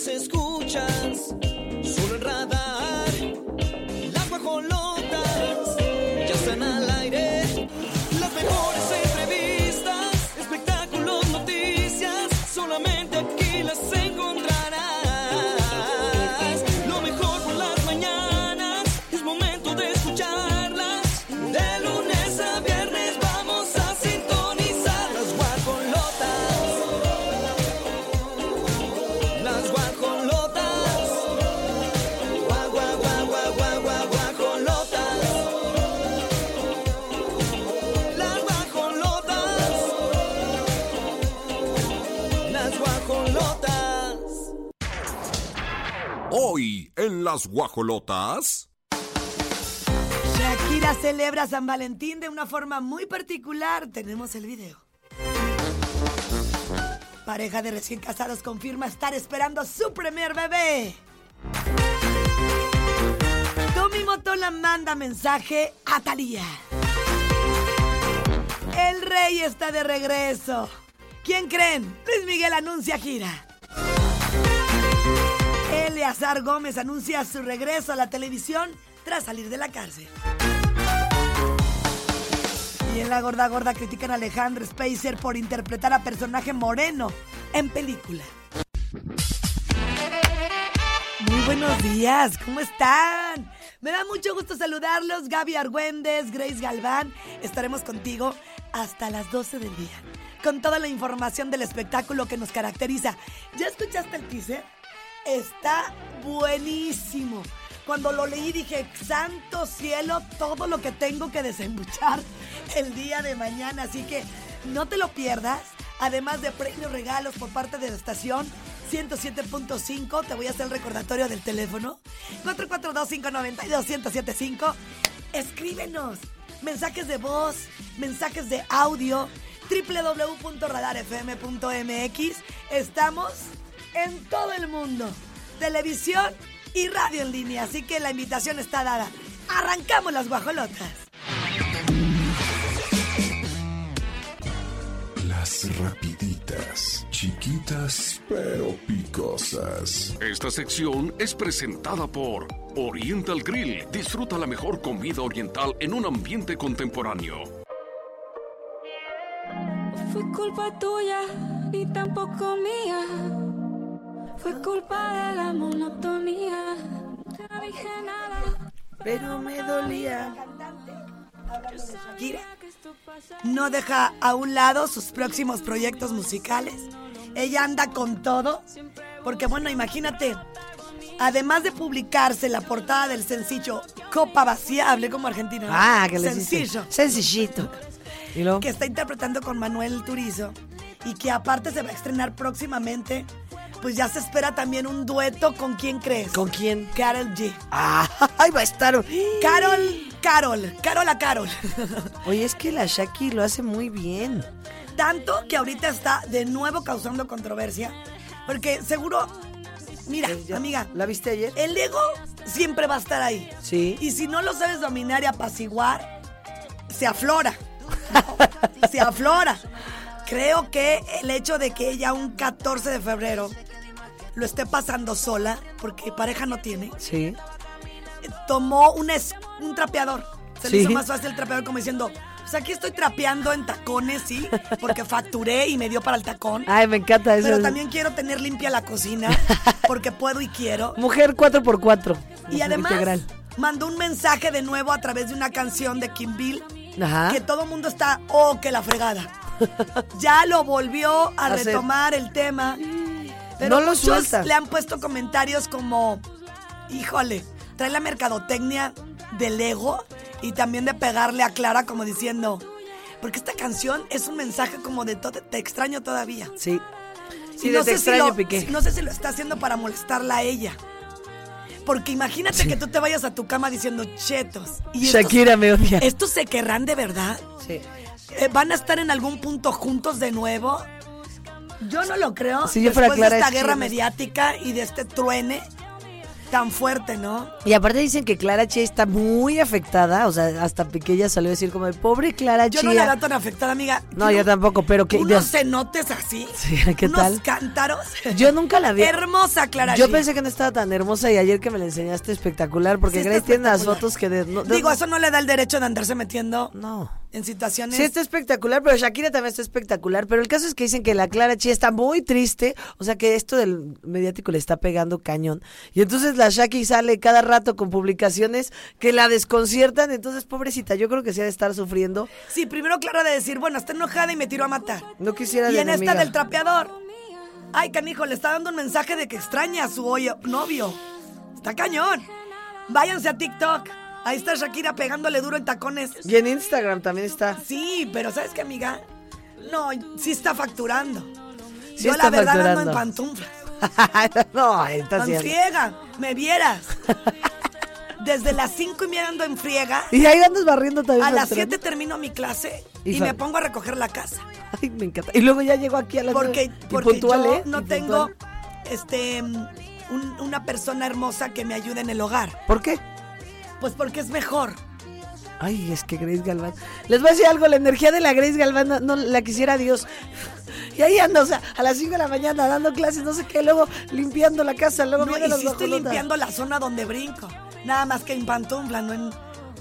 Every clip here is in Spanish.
las escuchas guajolotas. Shakira celebra San Valentín de una forma muy particular. Tenemos el video. Pareja de recién casados confirma estar esperando su primer bebé. Tommy Motola manda mensaje a Thalía. El rey está de regreso. ¿Quién creen? Luis Miguel anuncia gira. Eleazar Gómez anuncia su regreso a la televisión tras salir de la cárcel. Y en la gorda gorda critican a Alejandro Spacer por interpretar a personaje moreno en película. Muy buenos días, ¿cómo están? Me da mucho gusto saludarlos, Gaby Argüendes, Grace Galván. Estaremos contigo hasta las 12 del día, con toda la información del espectáculo que nos caracteriza. ¿Ya escuchaste el teaser? Está buenísimo. Cuando lo leí dije, santo cielo, todo lo que tengo que desembuchar el día de mañana. Así que no te lo pierdas. Además de premios regalos por parte de la estación 107.5, te voy a hacer el recordatorio del teléfono. 442-592-1075. Escríbenos. Mensajes de voz, mensajes de audio. www.radarfm.mx. Estamos en todo el mundo. Televisión y radio en línea. Así que la invitación está dada. Arrancamos las guajolotas. Las rapiditas, chiquitas pero picosas. Esta sección es presentada por Oriental Grill. Disfruta la mejor comida oriental en un ambiente contemporáneo. Fue culpa tuya ni tampoco mía. Fue culpa de la monotonía. No dije nada. Pero me dolía. Shakira no deja a un lado sus próximos proyectos musicales. Ella anda con todo. Porque bueno, imagínate, además de publicarse la portada del sencillo Copa Vacía, hablé como argentino. ¿no? Ah, que le hiciste. Sencillo. Sencillito. Que está interpretando con Manuel Turizo. Y que aparte se va a estrenar próximamente. Pues ya se espera también un dueto con quién crees. ¿Con quién? Carol G. Ah, ahí va a estar. Carol, Carol, Carol a Carol. Oye, es que la Shaki lo hace muy bien. Tanto que ahorita está de nuevo causando controversia. Porque seguro, mira, Eh, ya- amiga, ¿La viste ayer? el ego siempre va a estar ahí. Sí. Y si no lo sabes dominar y apaciguar, se aflora. se aflora. Creo que el hecho de que ella un 14 de febrero lo esté pasando sola, porque pareja no tiene, Sí. tomó un, es- un trapeador. Se le hizo más fácil el trapeador como diciendo, pues aquí estoy trapeando en tacones, sí, porque facturé y me dio para el tacón. Ay, me encanta eso. Pero también quiero tener limpia la cocina, porque puedo y quiero. Mujer 4x4. Y además integral. mandó un mensaje de nuevo a través de una canción de Kim Bill Ajá. que todo el mundo está, oh, que la fregada. ya lo volvió a retomar el tema. Pero No lo muchos suelta. le han puesto comentarios como, híjole, trae la mercadotecnia del ego y también de pegarle a Clara como diciendo, porque esta canción es un mensaje como de "To- te extraño todavía. Sí. Sí, Y de no te sé, si lo, Piqué. no sé si lo está haciendo para molestarla a ella. Porque imagínate que tú te vayas a tu cama diciendo chetos. Y estos- Shakira me odia. ¿Estos se querrán de verdad? Sí. Eh, ¿Van a estar en algún punto juntos de nuevo? Yo no lo creo. Si yo fuera Después Clara de esta es guerra mediática y de este truene. tan fuerte, ¿no? Y aparte dicen que Clara Chía está muy afectada, o sea, hasta Piqué salió a decir como, pobre Clara Yo Chía. no la veo tan afectada, amiga. No, yo tampoco, pero que... Unos cenotes así. Sí, ¿qué unos tal? cántaros. yo nunca la vi. Hermosa, Clara Yo Chía. pensé que no estaba tan hermosa y ayer que me la enseñaste espectacular, porque Sí Grace tiene las fotos que de... no- de- Digo, eso no le da el derecho de andarse metiendo No. En situaciones. Sí, está espectacular, pero Shakira también está espectacular. Pero el caso es que dicen que la Clara Chía está muy triste. O sea que esto del mediático le está pegando cañón. Y entonces la Shaki sale cada rato con publicaciones que la desconciertan. Entonces, pobrecita, yo creo que sí ha de estar sufriendo. Sí, primero Clara de decir, bueno, está enojada y me tiró a matar. No quisiera Y en esta del trapeador. Ay, canijo, le está dando un mensaje de que extraña a su novio. Está cañón. Váyanse a TikTok. Ahí está Shakira pegándole duro en tacones. Y en Instagram también está. Sí, pero ¿sabes qué, amiga? No, sí está facturando. Sí Yo está la verdad ando en facturando. pantuflas. no, está En friega, me vieras. Desde las cinco y media ando en friega. Y ahí andas barriendo también. A las facturando. 7 termino mi clase Y me pongo a recoger la casa. Ay, me encanta. Y luego ya llego aquí a las Porque, porque puntual, yo ¿eh? no tengo puntual. este un- una persona hermosa que me ayude en el hogar. ¿Por qué? Pues porque es mejor. Ay, es que Grace Galván. Les voy a decir algo, la energía de la Grace Galván no, no la quisiera Dios. Y ahí anda, o sea, a las 5 de la mañana dando clases, no sé qué, luego limpiando la casa, luego No, viene y los sí estoy limpiando la zona donde brinco. Nada más que en pantufla, no en,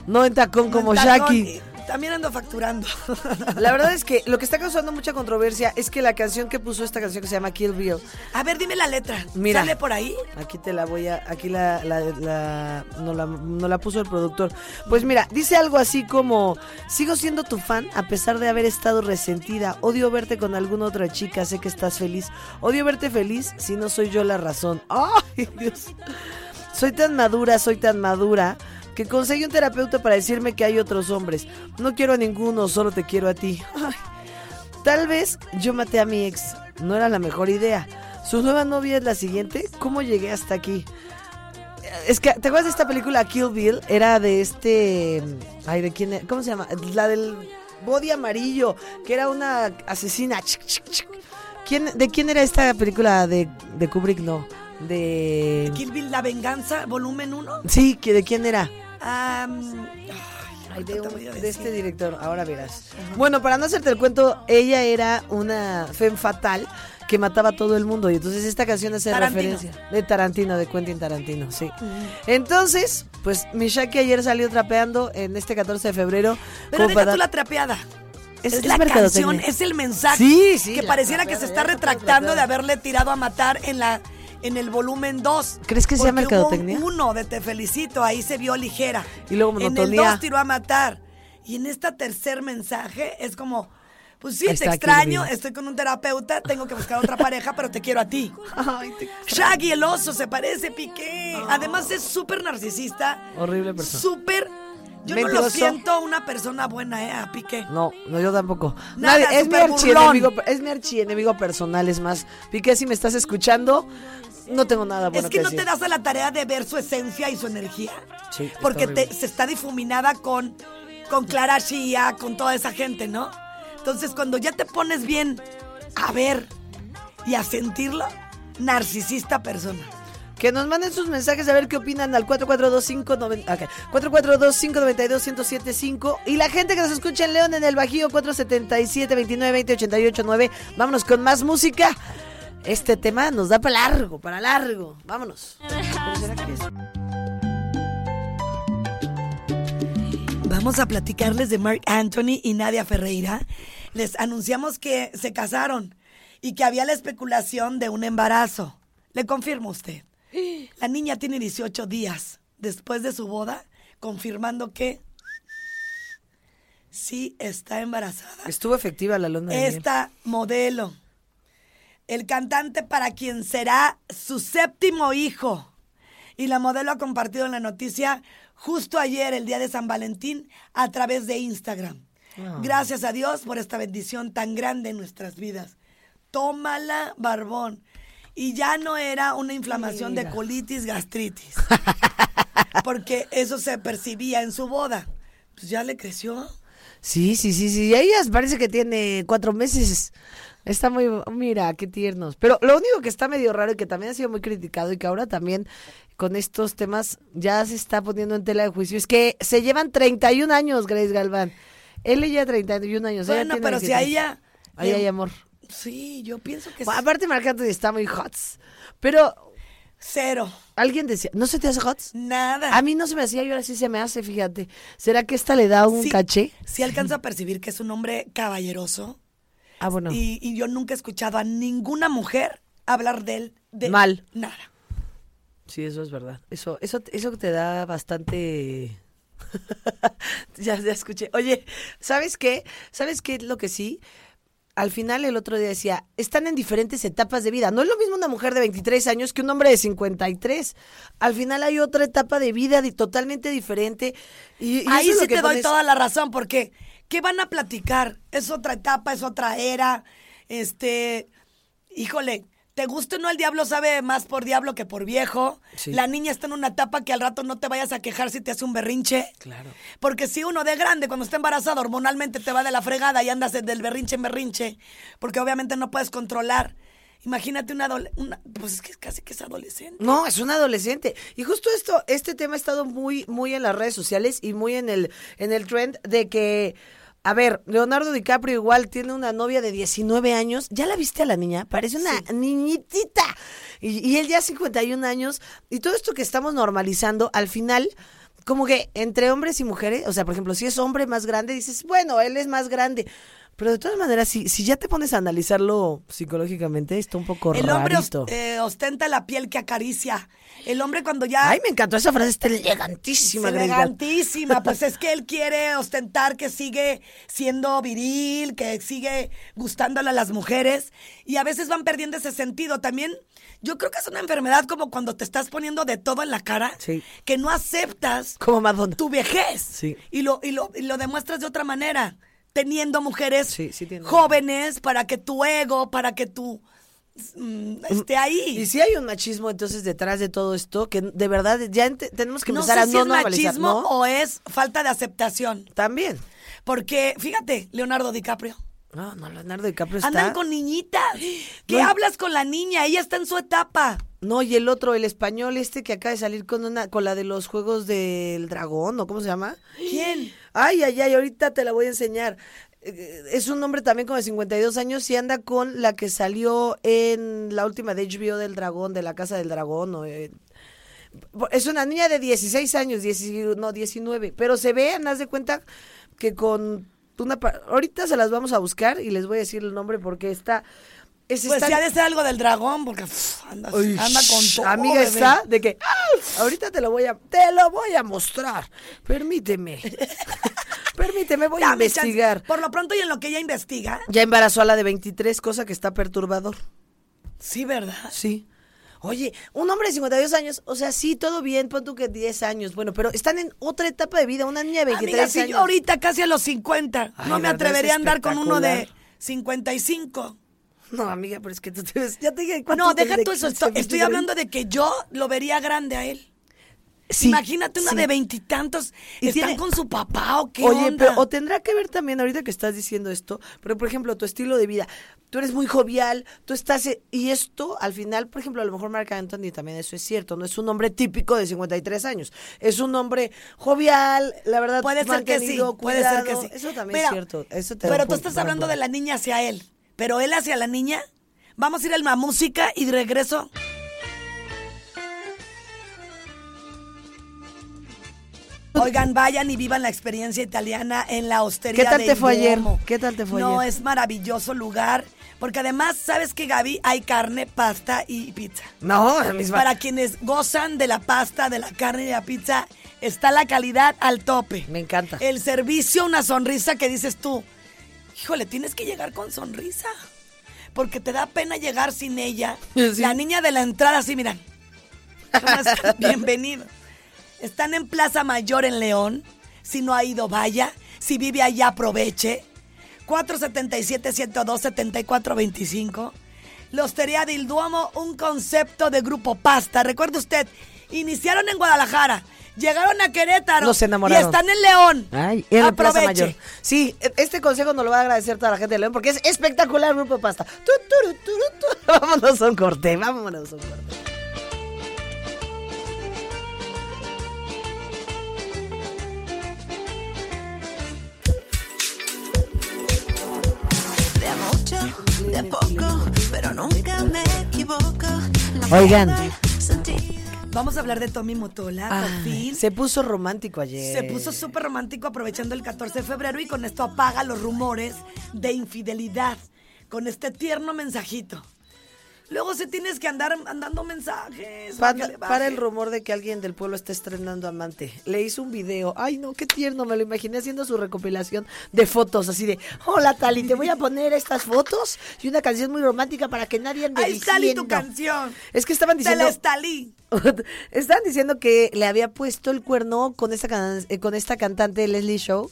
No en tacón no como en tacón. Shaki. También ando facturando. La verdad es que lo que está causando mucha controversia es que la canción que puso esta canción que se llama Kill Bill, A ver, dime la letra. Mira. ¿Sale por ahí? aquí te la voy a, aquí la, la, la, no la, no la puso el productor. Pues mira, dice algo así como, sigo siendo tu fan a pesar de haber estado resentida, odio verte con alguna otra chica, sé que estás feliz, odio verte feliz si no soy yo la razón. ¡Ay, Dios! Soy tan madura, soy tan madura que conseguí un terapeuta para decirme que hay otros hombres. No quiero a ninguno, solo te quiero a ti. Ay, Tal vez yo maté a mi ex. No era la mejor idea. Su nueva novia es la siguiente. ¿Cómo llegué hasta aquí? Es que, ¿te acuerdas de esta película Kill Bill? Era de este... Ay, ¿de quién era? ¿Cómo se llama? La del body amarillo, que era una asesina. ¿Quién, ¿De quién era esta película de, de Kubrick? No. De... Kill Bill, La Venganza, volumen 1. Sí, que ¿de quién era? Ay, de, un- este director, ahora verás. Bueno, para no hacerte el cuento, ella era una femme fatal que mataba a todo el mundo. Y entonces esta canción hace Tarantino. referencia. De Tarantino, de Quentin Tarantino, sí. Entonces, pues Mishaki ayer salió trapeando en este 14 de febrero. Pero deja para- tú la trapeada. Es- la canción, es el mensaje. Sí, sí, Que pareciera que se está retractando de haberle tirado a matar en la en el volumen 2. ¿Crees que sea mercadotecnia? Hubo uno de Te Felicito, ahí se vio ligera. Y luego En el monotonía. 2 tiró a matar. Y en este tercer mensaje es como, pues sí, Ahí te está, extraño, estoy con un terapeuta, tengo que buscar otra pareja, pero te quiero a ti. Ay, te- Shaggy el oso, se parece Piqué. Además es súper narcisista. Horrible persona. Súper... Yo no lo Mentiroso. siento una persona buena, ¿eh? A Piqué. No, no, yo tampoco. Nada, Nadie- es mi archienemigo, es mi archienemigo personal, es más. Piqué, si me estás escuchando, no tengo nada bueno es que no decir. te das a la tarea de ver su esencia y su energía. Sí, está porque te- se está difuminada con, con Clara Shia, con toda esa gente, ¿no? Entonces, cuando ya te pones bien a ver y a sentirlo, narcisista persona. Que nos manden sus mensajes a ver qué opinan al 442-592-1075 y la gente que nos escucha en León en el Bajío 477-29-20-88-9. Vámonos con más música. Este tema nos da para largo, para largo. Vámonos. Vamos a platicarles de Mark Anthony y Nadia Ferreira. Les anunciamos que se casaron y que había la especulación de un embarazo. ¿Le confirma usted? La niña tiene 18 días después de su boda, confirmando que sí está embarazada. Estuvo efectiva la luna de miel. Esta modelo, el cantante para quien será su séptimo hijo. Y la modelo ha compartido la noticia justo ayer, el día de San Valentín, a través de Instagram. Gracias a Dios por esta bendición tan grande en nuestras vidas. Tómala, barbón. Y ya no era una inflamación de colitis, gastritis. Porque eso se percibía en su boda. Pues ya le creció. Sí, sí, sí, sí. Ella parece que tiene cuatro meses. Está muy, mira, qué tiernos. Pero lo único que está medio raro y que también ha sido muy criticado y que ahora también con estos temas ya se está poniendo en tela de juicio es que se llevan 31 años, Grace Galván. Él ya 31 años. ella Bueno, tiene pero si 23. a ella... Ahí hay amor. Sí, yo pienso que Bueno, aparte, Marc Anthony está muy hot. Pero cero. alguien decía, ¿no se te hace hot? Nada. A mí no se me hacía y ahora sí se me hace, fíjate. ¿Será que esta le da un Sí, caché? Sí alcanzo a percibir que es un hombre caballeroso. Ah, bueno. Y, y yo nunca he escuchado a ninguna mujer hablar de él de Mal. Nada. Sí, eso es verdad. Eso, eso, eso te da bastante. ya, ya escuché. Oye, ¿sabes qué? ¿Sabes qué es lo que sí? Al final el otro día decía, están en diferentes etapas de vida. No es lo mismo una mujer de 23 años que un hombre de 53. Al final hay otra etapa de vida totalmente diferente. Y, y Ahí sí te doy toda la razón, porque ¿qué van a platicar? Es otra etapa, es otra era. Este, híjole, te guste o no, el diablo sabe más por diablo que por viejo. Sí. La niña está en una etapa que al rato no te vayas a quejar si te hace un berrinche. Claro. Porque si uno de grande, cuando está embarazado, hormonalmente te va de la fregada y andas del berrinche en berrinche, porque obviamente no puedes controlar. Imagínate una, una pues es que casi que es adolescente. No, es un adolescente. Y justo esto, este tema ha estado muy, muy en las redes sociales y muy en el, en el trend de que, a ver, Leonardo DiCaprio igual tiene una novia de 19 años. ¿Ya la viste a la niña? Parece una niñitita. Y, y él ya 51 años. Y todo esto que estamos normalizando, al final, como que entre hombres y mujeres, o sea, por ejemplo, si es hombre más grande, dices, bueno, él es más grande. Pero de todas maneras, si, si ya te pones a analizarlo psicológicamente, está un poco El hombre rarito. eh, ostenta la piel que acaricia. El hombre cuando ya... Ay, me encantó esa frase, está elegantísima, Es elegantísima, pues es que él quiere ostentar que sigue siendo viril, que sigue gustándole a las mujeres y a veces van perdiendo ese sentido. También yo creo que es una enfermedad como cuando te estás poniendo de todo en la cara, Sí. que no aceptas Como Madonna. tu vejez Sí. y, lo, y, lo, y lo demuestras de otra manera, teniendo mujeres Sí, jóvenes para que tu ego, para que tu mm, esté ahí. Y si hay un machismo entonces detrás de todo esto, que de verdad ya tenemos que no empezar sé a si no es normalizar, machismo ¿no? o es falta de aceptación. También. Porque, fíjate, Leonardo DiCaprio. No, no, Leonardo DiCaprio está... Andan con niñitas. ¿Qué No. hablas con la niña? Ella está en su etapa. No, y el otro, el español este que acaba de salir con una con la de los juegos del dragón, ¿o cómo se llama? ¿Quién? Ay, ay, ay, ahorita te la voy a enseñar. Eh, Es un hombre también como de 52 años y anda con la que salió en la última de HBO del dragón, de la casa del dragón. o, eh, es una niña de 16 años, 10 no, 19, pero se ve, haz de cuenta que con pa- Ahorita se las vamos a buscar y les voy a decir el nombre porque está... Es, Pues ha de ser algo del dragón, porque anda, Uy, anda con todo. Amiga bebé. está de que "Ah, ahorita te lo voy a te lo voy a mostrar. Permíteme. Permíteme, voy a chance. investigar. Por lo pronto y en lo que ella investiga. Ya embarazó a la de 23, cosa que está perturbador. Sí, ¿verdad? Sí. Oye, un hombre de 52 años, o sea, sí, todo bien, pon tú que 10 años, bueno, pero están en otra etapa de vida, una niña de 23 Amiga, si años. yo ahorita casi a los 50, Ay, no me atrevería a andar con uno de espectacular. 55. No, amiga, pero es que tú te ves, ya te dije, ¿cuántos No, deja tú eso. 15, Estoy, estoy 20? hablando de que yo lo vería grande a él. Sí, Imagínate una sí. de veintitantos. Y ¿Están tiene- con su papá o qué Oye, onda? pero o tendrá que ver también ahorita que estás diciendo esto, pero por ejemplo, tu estilo de vida, tú eres muy jovial, tú estás eh, y esto al final, por ejemplo, a lo mejor Marc Anthony también eso es cierto, no es un hombre típico de 53 años, es un hombre jovial, la verdad, Puede ser que sí, puede ser que sí. Eso también Mira, es cierto, eso te da Pero tú estás hablando de la niña hacia él, pero él hacia la niña. Vamos a ir a la música y de regreso. Oigan, vayan y vivan la experiencia italiana en la hostería ¿Qué tal te fue ayer? ¿Qué tal te fue No, ayer? es maravilloso lugar, porque además, ¿sabes que Gaby? Hay carne, pasta y pizza. No, la misma. Para quienes gozan de la pasta, de la carne y de la pizza, está la calidad al tope. Me encanta. El servicio, una sonrisa que dices tú, híjole, tienes que llegar con sonrisa. Porque te da pena llegar sin ella. Sí. La niña de la entrada, así, miran. Bienvenido. Están en Plaza Mayor en León. Si no ha ido, vaya. Si vive allá, aproveche. 477-102-7425. La Hostería del Duomo, un concepto de grupo pasta. Recuerde usted, iniciaron en Guadalajara. Llegaron a Querétaro. Enamoraron. Y están en León. Ay, en la Plaza. Mayor. Sí, e- este consejo nos lo va a agradecer toda la gente de León porque es espectacular Grupo Pasta. Tu, turu, tu. Vámonos a un corte, vámonos a un corte. De poco, pero nunca me equivoco. Oigan. Vamos a hablar de Tommy Motola, por fin. se puso romántico ayer. Se puso súper romántico aprovechando el 14 de febrero y con esto apaga los rumores de infidelidad con este tierno mensajito. Luego se tienes que andar andando mensajes. Pa- para el rumor de que alguien del pueblo está estrenando amante. Le hizo un video. Ay, no, qué tierno. Me lo imaginé haciendo su recopilación de fotos. Así de: Hola, Tali, te voy a poner estas fotos y una canción muy romántica para que nadie ande Ahí diciendo. tu canción. Es que estaban Te diciendo. la estalí. Estaban diciendo que le había puesto el cuerno con esta, can- eh, con esta cantante Leslie Show.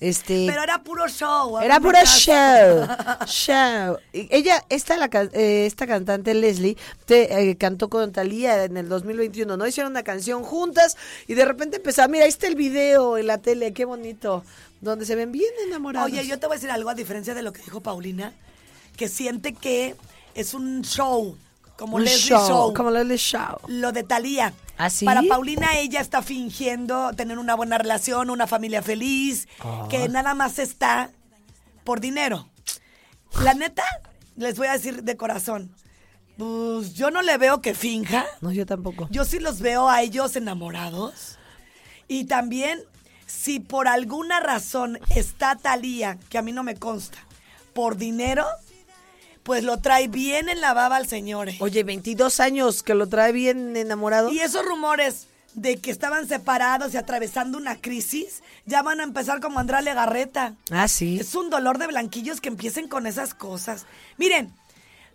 Este. Pero era puro show. Era puro show, show. Y Ella, esta, la, eh, esta cantante Leslie, te, eh, cantó con Talía en el 2021, ¿no? Hicieron una canción juntas y de repente empezó, mira, ahí está el video en la tele, qué bonito, donde se ven bien enamorados. Oye, yo te voy a decir algo a diferencia de lo que dijo Paulina, que siente que es un show, como Un Leslie show, Show. como Leslie Show. Lo de Talía. ¿Ah, sí? Para Paulina, ella está fingiendo tener una buena relación, una familia feliz, Ah. que nada más está por dinero. La neta, les voy a decir de corazón, pues yo no le veo que finja. No, yo tampoco. Yo sí los veo a ellos enamorados. Y también, si por alguna razón está Talía, que a mí no me consta, por dinero, pues lo trae bien en la baba al señor. eh. Oye, 22 años que lo trae bien enamorado. Y esos rumores de que estaban separados y atravesando una crisis, ya van a empezar como Andrea Legarreta. Ah, sí. Es un dolor de blanquillos que empiecen con esas cosas. Miren,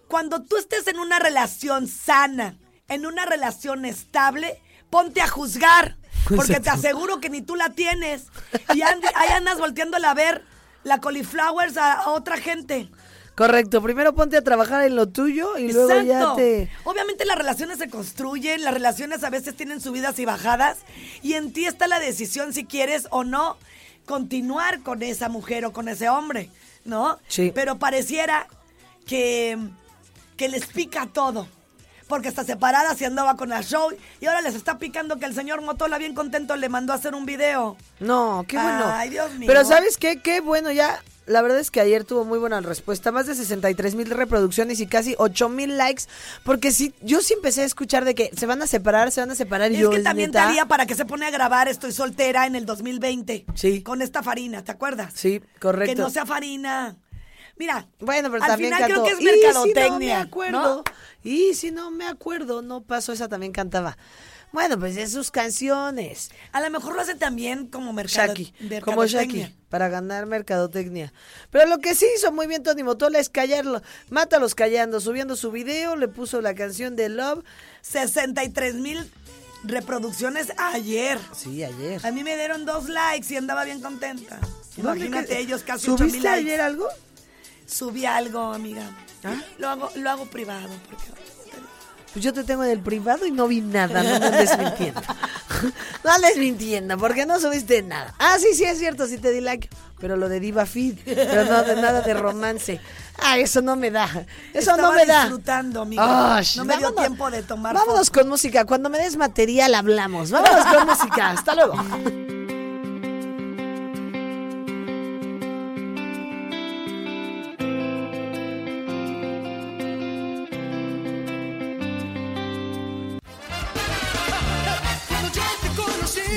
cuando tú estés en una relación sana, en una relación estable, ponte a juzgar. Porque te aseguro que ni tú la tienes. Y and- ahí andas volteándola a ver la cauliflowers a, a otra gente. Correcto, primero ponte a trabajar en lo tuyo y luego ya te... Obviamente las relaciones se construyen, las relaciones a veces tienen subidas y bajadas y en ti está la decisión si quieres o no continuar con esa mujer o con ese hombre, ¿no? Sí. Pero pareciera que, que les pica todo. Porque está separada, se andaba con la show y ahora les está picando que el señor Motola bien contento le mandó a hacer un video. No, qué bueno. Ay, Dios mío. Pero ¿sabes qué? Qué bueno, ya. La verdad es que ayer tuvo muy buena respuesta, más de 63 mil reproducciones y casi 8 mil likes, porque sí, yo sí empecé a escuchar de que se van a separar, se van a separar y Es yo, que ¿es también? Talía para que se pone a grabar Estoy soltera en el 2020. Sí. Con esta farina, ¿te acuerdas? Sí, correcto. Que no sea farina. Mira, Bueno, pero al también final cantó. creo que es "Y si mercadotecnia. no me acuerdo. ¿no? Y si no me acuerdo, no pasó, esa también cantaba. Bueno, pues es sus canciones. A lo mejor lo hace también como mercado, Shaki, como. Shaki, para ganar mercadotecnia. Pero lo que sí hizo muy bien Tony Motola es callarlo. Mátalos callando, subiendo su video, le puso la canción de Love. 63 mil reproducciones ayer. Sí, ayer. A mí me dieron dos likes y andaba bien contenta. ¿Dónde Imagínate ellos casi 8 mil ¿Subiste likes. ayer algo? Subí algo, amiga. ¿Ah? Lo hago, lo hago privado. Porque... Pues yo te tengo en el privado y no vi nada, no me andes mintiendo. no andes mintiendo, porque no subiste nada. Ah, sí, sí, es cierto, sí te di like. Pero lo de Diva Feed, pero no de nada de romance. Ah, eso no me da. Eso Estaba no me da. disfrutando, amiga. Ay, no me dio vámonos. tiempo de tomar Vámonos fotos. con música. Cuando me des material hablamos. Vámonos con música. Hasta luego.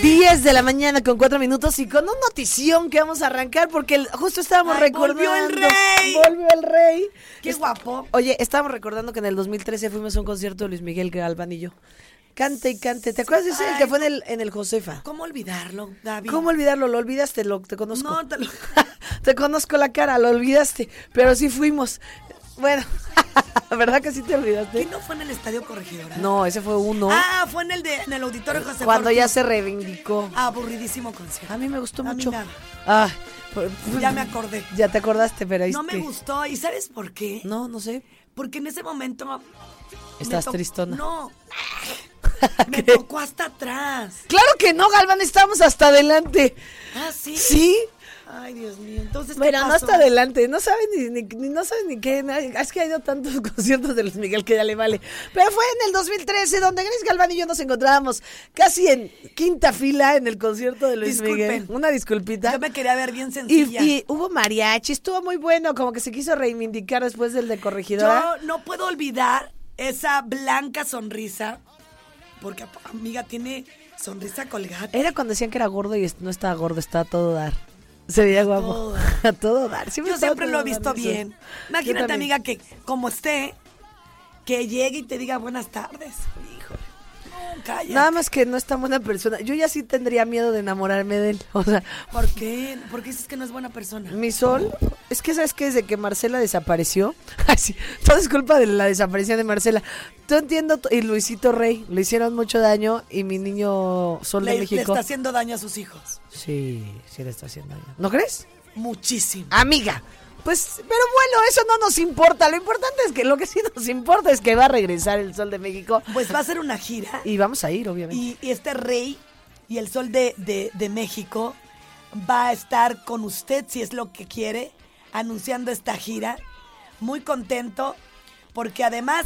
Diez de la mañana con cuatro minutos y con una notición que vamos a arrancar porque el- justo estábamos Ay, recordando. volvió el rey. Volvió el rey. Qué guapo. Oye, estábamos recordando que en el 2013 fuimos a un concierto de Luis Miguel Galván y yo. Cante y cante. ¿Te acuerdas de ese? El que Ay, fue en el, en el Josefa. ¿Cómo olvidarlo, David? ¿Cómo olvidarlo? Lo olvidaste, lo, te conozco. No, te lo... te conozco la cara, lo olvidaste. Pero sí fuimos. Bueno, ¿verdad que sí te ¿Qué olvidaste? no fue en el Estadio Corregidora? No, ese fue uno. Ah, fue en el, de, en el auditorio José cuando Ortiz. ya se reivindicó. Aburridísimo concierto. A mí me gustó A mí mucho. nada. Ah, por- Ya me acordé. Ya te acordaste, pero ahí No me que- gustó. ¿Y sabes por qué? No, no sé. Porque en ese momento... me Estás to- tristona. No. Me tocó hasta atrás. Claro que no, Galván, estamos hasta adelante. Ah, sí. ¿Sí? Ay, Dios mío. Entonces, ¿qué Bueno, no pasó? hasta adelante, no saben ni, ni- ni- no saben ni qué, es que ha ido tantos conciertos de Luis Miguel que ya le vale. Pero fue en el 2013 donde Grace Galván y yo nos encontrábamos casi en quinta fila en el concierto de Luis Disculpen. Miguel. Una disculpita. Yo me quería ver bien sencilla. y hubo mariachi, estuvo muy bueno, como que se quiso reivindicar después del de Corregidora. Yo no puedo olvidar esa blanca sonrisa, porque amiga tiene sonrisa colgada. Era cuando decían que era gordo y no estaba gordo, estaba todo dar. Se veía guapo. todo A todo dar. Siempre Yo siempre lo he visto bien. Imagínate, amiga, que como esté, que llegue y te diga buenas tardes. Cállate. Nada más que no es tan buena persona. Yo ya sí tendría miedo de enamorarme de él. O sea, ¿Por qué? ¿Por qué dices que no es buena persona? mi sol, es que sabes que desde que Marcela desapareció, ay, sí, todo es culpa de la desaparición de Marcela. Tú entiendo, y Luisito Rey, le hicieron mucho daño y mi niño Sol Le, de le México. está haciendo daño a sus hijos. Sí, sí le está haciendo daño. ¿No crees? Muchísimo. Amiga. Pues, pero bueno, eso no nos importa. Lo importante es que lo que sí nos importa es que va a regresar el Sol de México. Pues va a ser una gira. Y vamos a ir, obviamente. Y, y este rey y el sol de, de- de México va a estar con usted, si es lo que quiere, anunciando esta gira. Muy contento, porque además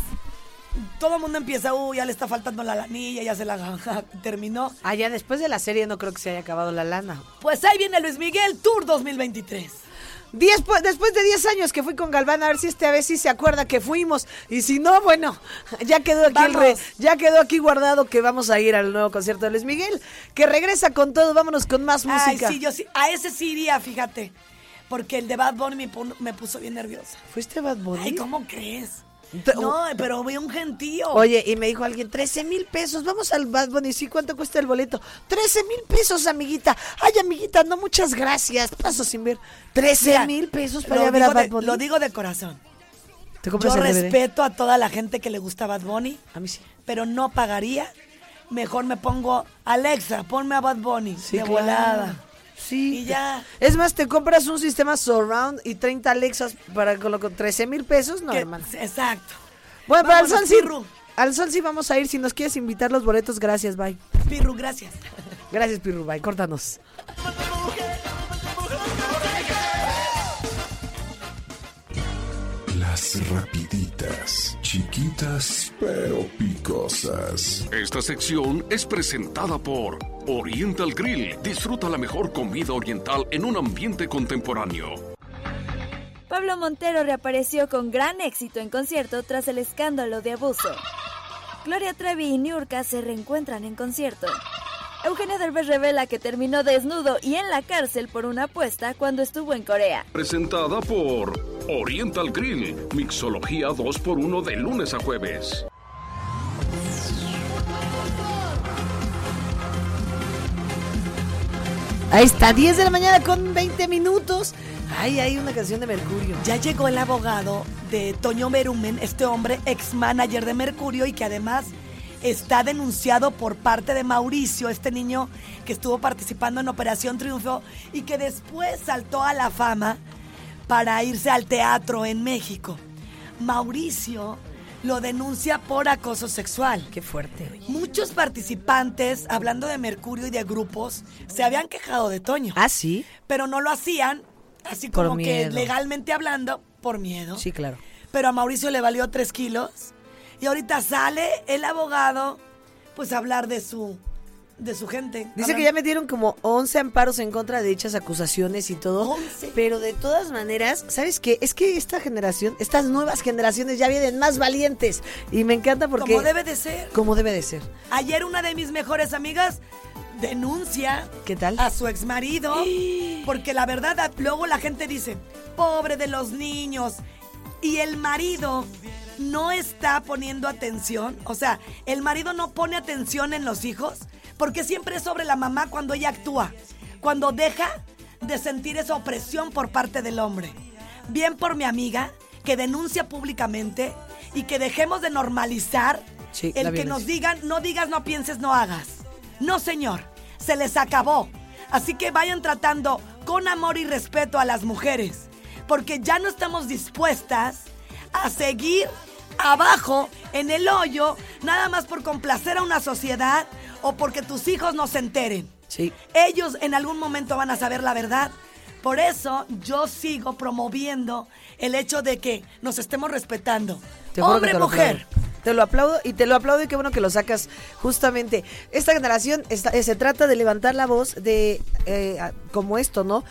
todo el mundo empieza, uy, ya le está faltando la lanilla, ya se la terminó. Ah, ya después de la serie no creo que se haya acabado la lana. Pues ahí viene Luis Miguel Tour 2023. Diez, pu- después de 10 años que fui con Galván, a ver si esta vez sí se acuerda que fuimos. Y si no, bueno, ya quedó aquí el re- ya quedó aquí guardado que vamos a ir al nuevo concierto de Luis Miguel, que regresa con todo. Vámonos con más Ay, música. sí, yo sí, a ese sí iría, fíjate. Porque el de Bad Bunny me, pon- me puso bien nerviosa. ¿Fuiste Bad Bunny? Ay, ¿cómo crees? No, pero vi un gentío. Oye, y me dijo alguien, 13 mil pesos, vamos al Bad Bunny, sí, ¿cuánto cuesta el boleto? 13 mil pesos, amiguita. Ay, amiguita, no, muchas gracias. Paso sin ver. 13 Mira, mil pesos para lo ir a ver a Bad de- Bunny. Lo digo de corazón. ¿Te Yo respeto a toda la gente que le gusta Bad Bunny, A mí sí. pero no pagaría. Mejor me pongo, Alexa, ponme a Bad Bunny Sí, de claro. volada. Sí. Y ya. Es más, te compras un sistema surround y 30 Alexas para con lo con 13 mil pesos, no, Que- hermano. Exacto. Bueno, pero al sol sí. Pirru. Al sol sí vamos a ir. Si nos quieres invitar los boletos, gracias, bye. Pirru, gracias. Gracias, Pirru, bye. Córtanos. Las rapiditas, chiquitas pero picosas. Esta sección es presentada por Oriental Grill. Disfruta la mejor comida oriental en un ambiente contemporáneo. Pablo Montero reapareció con gran éxito en concierto tras el escándalo de abuso. Gloria Trevi y Niurka se reencuentran en concierto. Eugenio Derbez revela que terminó desnudo y en la cárcel por una apuesta cuando estuvo en Corea. Presentada por Oriental Grill. Mixología 2x1 de lunes a jueves. Ahí está, 10 de la mañana con 20 minutos. Ay, hay una canción de Mercurio. Ya llegó el abogado de Toño Berumen, este hombre ex manager de Mercurio y que además está denunciado por parte de Mauricio, este niño que estuvo participando en Operación Triunfo y que después saltó a la fama para irse al teatro en México. Mauricio lo denuncia por acoso sexual. Qué fuerte, oye. Muchos participantes, hablando de Mercurio y de grupos, se habían quejado de Toño, Ah, sí. pero no lo hacían, así Por como que legalmente hablando, por miedo. Sí, claro. Pero a Mauricio le valió tres kilos. Y ahorita sale el abogado, pues a hablar de su, de su gente. Dice que ya metieron como 11 amparos en contra de dichas acusaciones y todo. 11. Pero de todas maneras, ¿sabes qué? Es que esta generación, estas nuevas generaciones ya vienen más valientes. Y me encanta porque... Como debe de ser. Como debe de ser. Ayer una de mis mejores amigas denuncia ¿Qué tal? a su ex marido porque la verdad luego la gente dice pobre de los niños y el marido no está poniendo atención o sea el marido no pone atención en los hijos porque siempre es sobre la mamá cuando ella actúa cuando deja de sentir esa opresión por parte del hombre. Bien por mi amiga que denuncia públicamente y que dejemos de normalizar Sí, el que nos digan no digas no pienses no hagas. No, señor, se les acabó. Así que vayan tratando con amor y respeto a las mujeres, porque ya no estamos dispuestas a seguir abajo en el hoyo nada más por complacer a una sociedad o porque tus hijos no se enteren. Sí. Ellos en algún momento van a saber la verdad. Por eso yo sigo promoviendo el hecho de que nos estemos respetando. Te Hombre, te mujer. Te lo aplaudo y te lo aplaudo y qué bueno que lo sacas justamente. Esta generación está- eh, se trata de levantar la voz de eh, como esto, ¿no?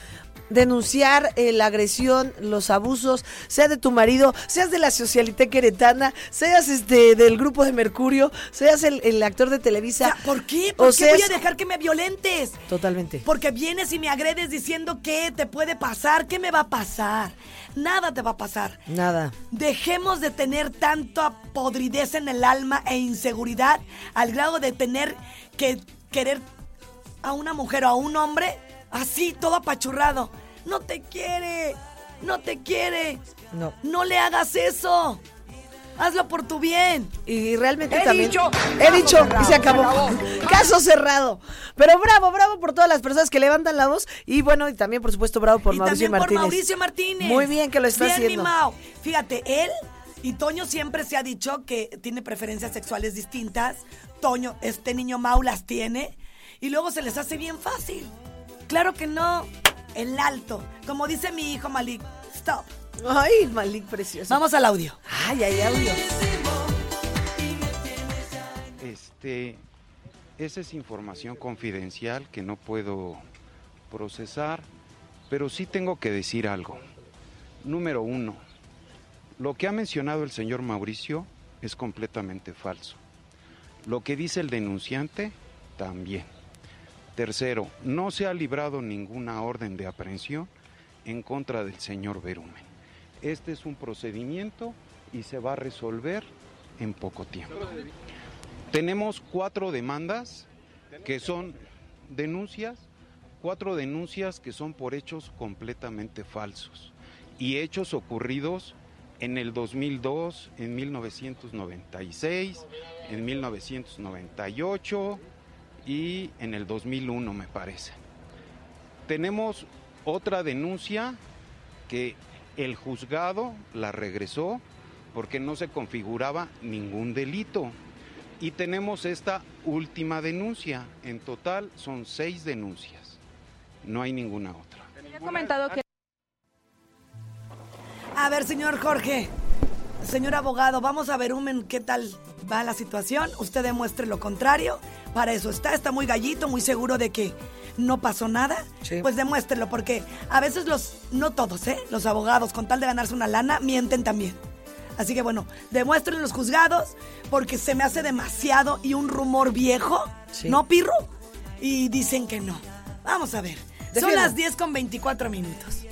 Denunciar eh, la agresión, los abusos, sea de tu marido, seas de la socialité queretana, seas este del grupo de Mercurio, seas el, el actor de Televisa. ¿Por qué? ¿Por o qué voy a dejar que me violentes? Totalmente. Porque vienes y me agredes diciendo que te puede pasar. ¿Qué me va a pasar? Nada te va a pasar. Nada. Dejemos de tener tanta podridez en el alma e inseguridad al grado de tener que querer a una mujer o a un hombre así, todo apachurrado. No te quiere, no te quiere. No. No le hagas eso. Hazlo por tu bien. Y realmente He también. dicho, he dicho cerrado, y se acabó. se acabó. Caso cerrado. Pero bravo, bravo por todas las personas que levantan la voz. Y bueno, y también, por supuesto, bravo por y Mauricio también Martínez. por Mauricio Martínez. Muy bien que lo está Bien, haciendo. mi Mau. Fíjate, él y Toño siempre se ha dicho que tiene preferencias sexuales distintas. Toño, este niño Mau las tiene. Y luego se les hace bien fácil. Claro que no. El alto. Como dice mi hijo Malik. Stop. Ay, Malik precioso. Vamos al audio. Ay, ay, audio. Este, esa es información confidencial que no puedo procesar, pero sí tengo que decir algo. Número uno, lo que ha mencionado el señor Mauricio es completamente falso. Lo que dice el denunciante, también. Tercero, no se ha librado ninguna orden de aprehensión en contra del señor Berumen. Este es un procedimiento y se va a resolver en poco tiempo. Tenemos cuatro demandas que son denuncias, cuatro denuncias que son por hechos completamente falsos y hechos ocurridos en el 2002, en 1996, en 1998 y en el 2001 me parece. Tenemos otra denuncia que el juzgado la regresó porque no se configuraba ningún delito. Y tenemos esta última denuncia. En total son seis denuncias. No hay ninguna otra. Había comentado que A ver, señor Jorge. Señor abogado, vamos a ver, Umen, qué tal va la situación. Usted demuestre lo contrario. Para eso está, está muy gallito, muy seguro de que no pasó nada. Sí. Pues demuéstrelo, porque a veces los, no todos, ¿eh? Los abogados, con tal de ganarse una lana, mienten también. Así que bueno, demuestren los juzgados, porque se me hace demasiado y un rumor viejo, Sí. ¿no, Pirro? Y dicen que no. Vamos a ver. Son las 10 con 24 minutos.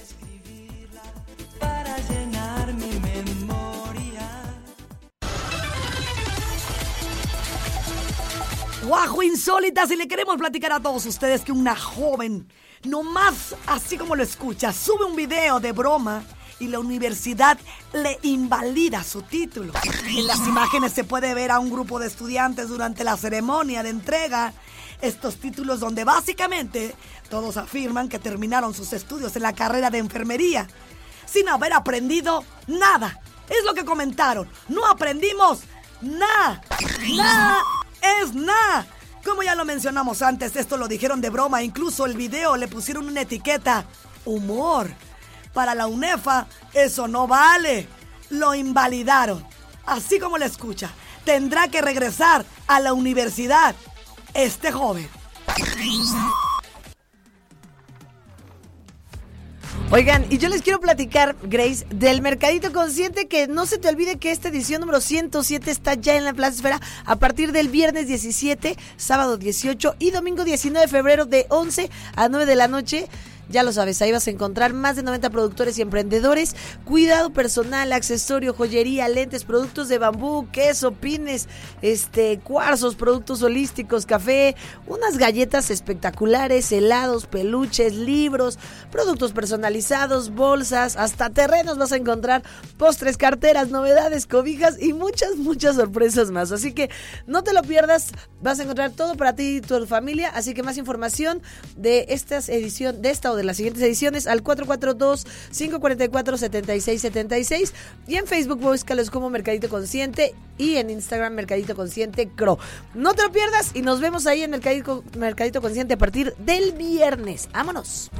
Guajo insólita, si le queremos platicar a todos ustedes que una joven, nomás así como lo escucha, sube un video de broma y la universidad le invalida su título. En las imágenes se puede ver a un grupo de estudiantes durante la ceremonia de entrega. Estos títulos donde básicamente todos afirman que terminaron sus estudios en la carrera de enfermería sin haber aprendido nada. Es lo que comentaron. No aprendimos nada. Nada es nada. Como ya lo mencionamos antes, esto lo dijeron de broma. Incluso el video le pusieron una etiqueta. Humor. Para la UNEFA, eso no vale. Lo invalidaron. Así como le escucha. Tendrá que regresar a la universidad. Este joven. Oigan, y yo les quiero platicar, Grace, del Mercadito Consciente, que no se te olvide que esta edición número 107 está ya en la Plaza Esfera a partir del viernes 17, sábado 18 y domingo 19 de febrero de 11 a 9 de la noche. Ya lo sabes, ahí vas a encontrar más de 90 productores y emprendedores, cuidado personal, accesorio, joyería, lentes, productos de bambú, queso, pines, este, cuarzos, productos holísticos, café, unas galletas espectaculares, helados, peluches, libros, productos personalizados, bolsas, hasta terrenos vas a encontrar, postres, carteras, novedades, cobijas y muchas, muchas sorpresas más. Así que no te lo pierdas, vas a encontrar todo para ti y tu familia. Así que más información de esta edición, de esta de las siguientes ediciones al 442-544-7676 y en Facebook búscalos como Mercadito Consciente y en Instagram Mercadito Consciente Cro. No te lo pierdas y nos vemos ahí en Mercadito, Mercadito Consciente a partir del viernes. ¡Vámonos!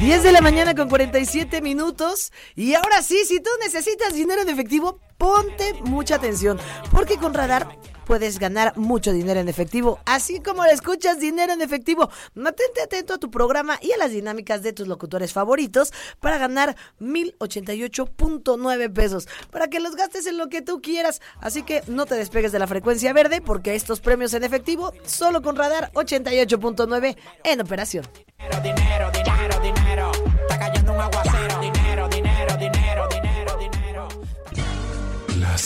10 de la mañana con 47 minutos. Y ahora sí, si tú necesitas dinero en efectivo, ponte mucha atención. Porque con Radar puedes ganar mucho dinero en efectivo. Así como lo escuchas, dinero en efectivo. Mantente atento a tu programa y a las dinámicas de tus locutores favoritos para ganar 1088.9 pesos. Para que los gastes en lo que tú quieras. Así que no te despegues de la frecuencia verde porque estos premios en efectivo solo con Radar 88.9 en operación. Dinero, dinero, dinero. Está cayendo un aguacero.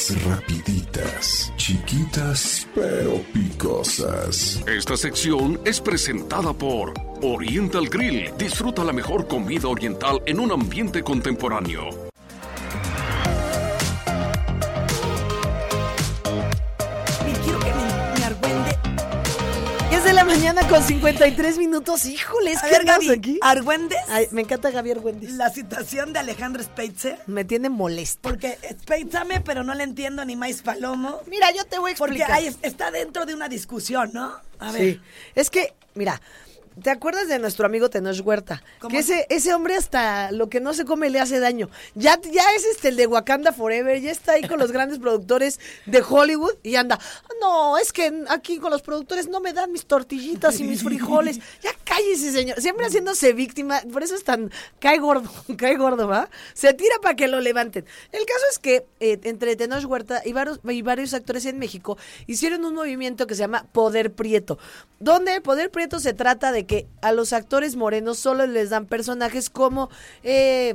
Rapiditas, chiquitas pero picosas. Esta sección es presentada por Oriental Grill. Disfruta la mejor comida oriental en un ambiente contemporáneo. Mañana con 53 minutos. Híjoles, A ¿qué ver, andamos Gaby, aquí? Argüendes, Ay, me encanta Gaby Argüendis. la situación de Alejandro Speitzer. Me tiene molesta. Porque Speitzame, pero no le entiendo ni más palomo. Mira, yo te voy a Porque explicar. ahí está dentro de una discusión, ¿no? A ver. Sí. Es que, mira, ¿te acuerdas de nuestro amigo Tenoch Huerta? ¿Cómo? Que ese, ese hombre hasta lo que no se come le hace daño. Ya, ya es este el de Wakanda Forever, ya está ahí con los grandes productores de Hollywood y anda. No, es que aquí con los productores no me dan mis tortillitas y mis frijoles. Ya cállese, señor. Siempre haciéndose víctima, por eso es tan. cae gordo, cae gordo, ¿va? Se tira para que lo levanten. El caso es que eh, entre Tenoch Huerta y varios, y varios actores en México hicieron un movimiento que se llama Poder Prieto, donde Poder Prieto se trata de que a los actores morenos solo les dan personajes como... eh,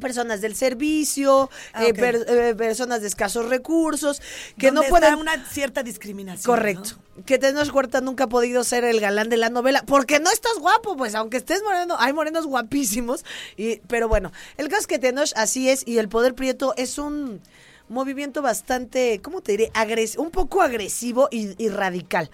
personas del servicio, Ah, eh, per- eh, personas de escasos recursos, que no pueden... está una cierta discriminación. Correcto. ¿no? Que Tenoch Huerta nunca ha podido ser el galán de la novela. Porque no estás guapo, pues, aunque estés moreno, hay morenos guapísimos. Y, pero bueno, el caso es que Tenoch así es y el poder prieto es un movimiento bastante, ¿cómo te diré? Agres un poco agresivo y, y radical.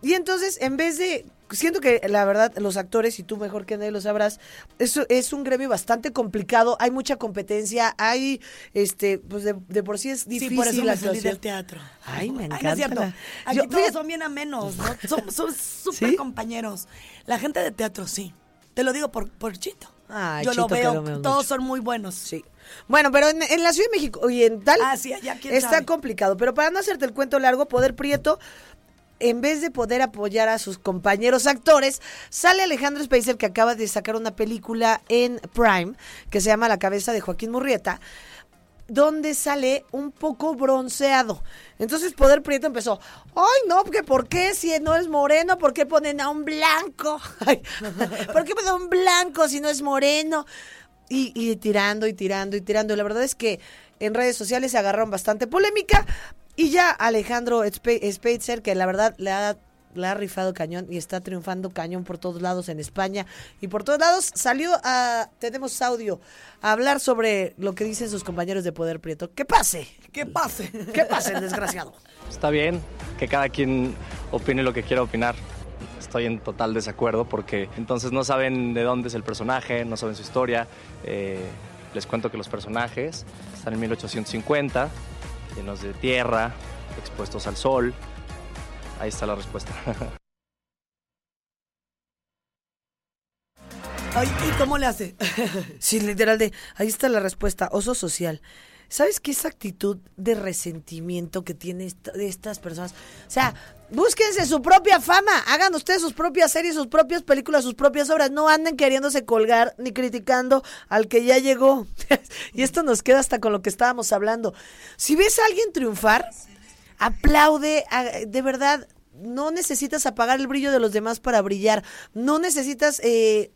Y entonces, en vez de. Siento que la verdad, los actores, y tú mejor que nadie lo sabrás, es, es un gremio bastante complicado, hay mucha competencia, hay, este, pues de, de por sí es difícil Sí, por eso la me salí del teatro. Ay, me no encanta es cierto. Aquí Yo- todos fíjate- son bien amenos, ¿no? Son son súper ¿Sí? compañeros. La gente de teatro, sí. Te lo digo por, por Chito. Ay, Yo Chito, lo veo, lo todos mucho. son muy buenos. Sí. Bueno, pero en, en la Ciudad de México Oriental Ah, sí, allá, está sabe. complicado. Pero para no hacerte el cuento largo, Poder Prieto, en vez de poder apoyar a sus compañeros actores, sale Alejandro Spacer que acaba de sacar una película en Prime que se llama La cabeza de Joaquín Murrieta donde sale un poco bronceado. Entonces Poder Prieto empezó, ay no, porque ¿por qué si no es moreno? ¿Por qué ponen a un blanco? ¿Por qué ponen a un blanco si no es moreno? Y tirando y tirando y tirando. La verdad es que en redes sociales se agarraron bastante polémica y ya Alejandro Spe- Spitzer, que la verdad le ha, le ha rifado cañón y está triunfando cañón por todos lados en España y por todos lados, salió a, tenemos audio, a hablar sobre lo que dicen sus compañeros de Poder Prieto. ¡Que pase! ¿Qué pase? ¿Qué pase, desgraciado? Está bien que cada quien opine lo que quiera opinar. Estoy en total desacuerdo porque entonces no saben de dónde es el personaje, no saben su historia. Eh, les cuento que los personajes están en 1850, llenos de tierra, expuestos al sol. Ahí está la respuesta. ¿Y cómo le hace? Sí, literal de, ahí está la respuesta, oso social. ¿Sabes qué esa actitud de resentimiento que tiene esta- de estas personas? O sea, búsquense su propia fama, hagan ustedes sus propias series, sus propias películas, sus propias obras, no anden queriéndose colgar ni criticando al que ya llegó. y esto nos queda hasta con lo que estábamos hablando. Si ves a alguien triunfar, aplaude, a- de verdad. No necesitas apagar el brillo de los demás para brillar. No necesitas, eh,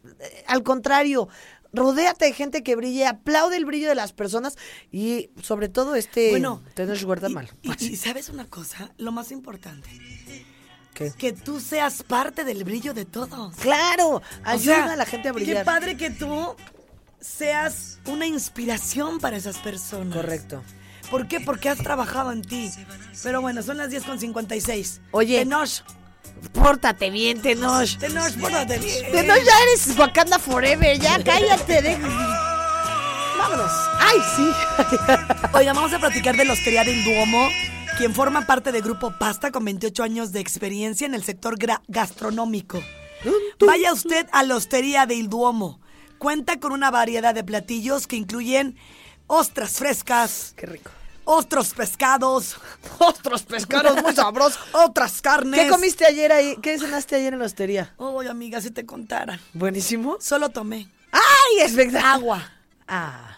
al contrario, rodéate de gente que brille, aplaude el brillo de las personas y sobre todo este Bueno, Huerta y- mal. Y, y sabes una cosa, lo más importante, ¿Qué? que tú seas parte del brillo de todos. Claro, O ayuda sea, a la gente a brillar. Qué padre que tú seas una inspiración para esas personas. Correcto. ¿Por qué? Porque has trabajado en ti. Pero bueno, son las 10 con 56. Oye. Tenoch. Pórtate bien, Tenoch. Tenoch, pórtate bien. Tenoch, ya eres Wakanda Forever. Ya cállate. de- Vámonos. Ay, sí. Oiga, vamos a platicar de la Hostería del Duomo, quien forma parte del Grupo Pasta con 28 años de experiencia en el sector gastronómico. Vaya usted a la Hostería del Duomo. Cuenta con una variedad de platillos que incluyen ostras frescas. Qué rico. Otros pescados. Otros pescados muy sabrosos. Otras carnes. ¿Qué comiste ayer ahí? ¿Qué cenaste ayer en la hostería? Oye, amiga, si te contara. Buenísimo. Solo tomé. ¡Ay, espectacular! Agua. Ah.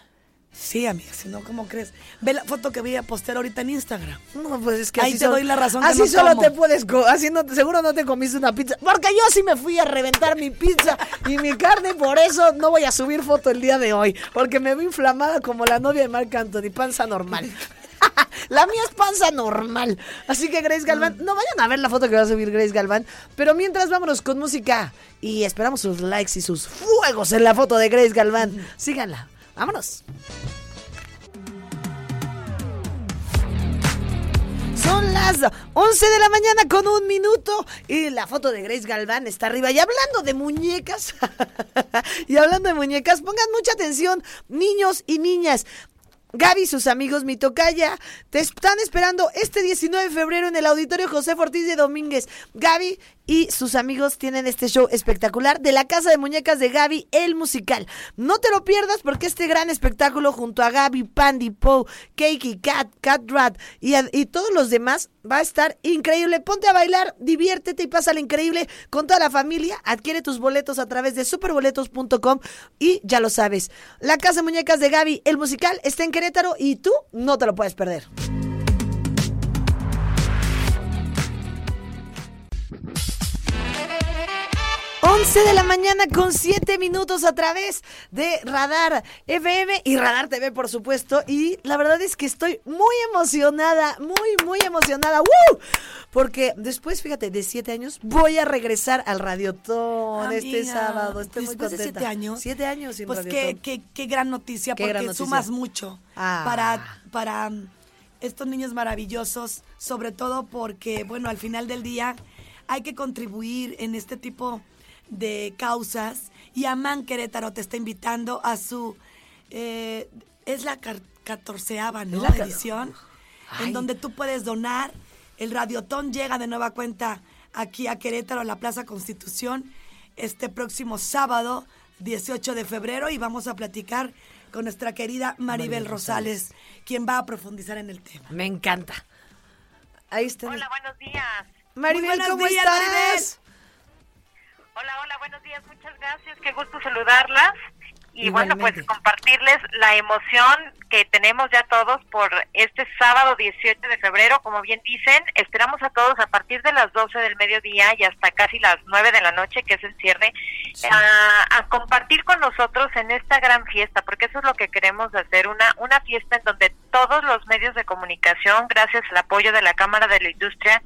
Sí, amiga, si no, ¿cómo crees? Ve la foto que voy a postear ahorita en Instagram. No, pues es que Ahí así te solo- doy la razón que Así no solo te puedes así no, seguro no te comiste una pizza. Porque yo sí me fui a reventar mi pizza y mi carne, por eso no voy a subir foto el día de hoy. Porque me veo inflamada como la novia de Marc Anthony, panza normal. La mía es panza normal. Así que Grace Galván, no vayan a ver la foto que va a subir Grace Galván. Pero mientras vámonos con música y esperamos sus likes y sus fuegos en la foto de Grace Galván. Síganla. Vámonos. Son las 11 de la mañana con un minuto y la foto de Grace Galván está arriba. Y hablando de muñecas, y hablando de muñecas, pongan mucha atención, niños y niñas. Gaby y sus amigos, mi tocaya, te están esperando este 19 de febrero en el Auditorio José Ortiz de Domínguez. Gaby y sus amigos tienen este show espectacular de la Casa de Muñecas de Gaby, el musical. No te lo pierdas porque este gran espectáculo junto a Gaby, Pandy, Poe, Cakey, Cat, Cat Rat y, y todos los demás va a estar increíble. Ponte a bailar, diviértete y pásala increíble con toda la familia. Adquiere tus boletos a través de superboletos.com y ya lo sabes. La Casa de Muñecas de Gaby, el musical, está en Querétaro y tú no te lo puedes perder. Once de la mañana con 7 minutos a través de Radar FM y Radar TV, por supuesto. Y la verdad es que estoy muy emocionada, muy, muy emocionada. ¡Woo! Porque después, fíjate, de 7 años voy a regresar al Radiotón este Amiga, sábado. Estoy muy después de contenta. siete años. Siete años sin Pues qué, qué, qué gran noticia, Qué porque gran noticia. sumas mucho Ah. para, para estos niños maravillosos, sobre todo porque, bueno, al final del día hay que contribuir en este tipo de causas y Amán Querétaro te está invitando a su... eh, es la catorceava, ¿no? La edición, Ay. en donde tú puedes donar. El Radiotón llega de nueva cuenta aquí a Querétaro, a la Plaza Constitución, este próximo sábado, 18 de febrero, y vamos a platicar con nuestra querida Maribel, Maribel Rosales, quien va a profundizar en el tema. Me encanta. Ahí está. Hola, buenos días. Maribel, buenos ¿cómo días, estás? Hola, hola, buenos días. Muchas gracias. Qué gusto saludarlas. Y bueno, pues compartirles la emoción que tenemos ya todos por este sábado 18 de febrero. Como bien dicen, esperamos a todos a partir de las 12 del mediodía y hasta casi las 9 de la noche, que es el cierre, a, a compartir con nosotros en esta gran fiesta, porque eso es lo que queremos hacer, una, una fiesta en donde todos los medios de comunicación, gracias al apoyo de la Cámara de la Industria,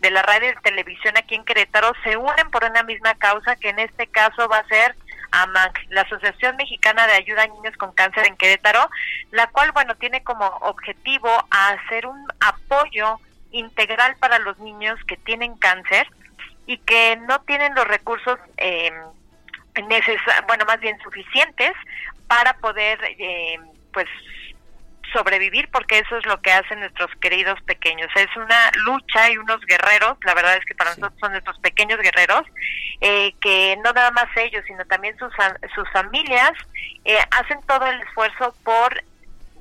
de la radio y televisión aquí en Querétaro se unen por una misma causa que en este caso va a ser AMAC, la Asociación Mexicana de Ayuda a Niños con Cáncer en Querétaro, la cual, bueno, tiene como objetivo hacer un apoyo integral para los niños que tienen cáncer y que no tienen los recursos eh, necesa- bueno, más bien suficientes para poder, eh, pues, sobrevivir porque eso es lo que hacen nuestros queridos pequeños. Es una lucha y unos guerreros, la verdad es que para nosotros son nuestros pequeños guerreros, eh, que no nada más ellos, sino también sus, sus familias eh, hacen todo el esfuerzo por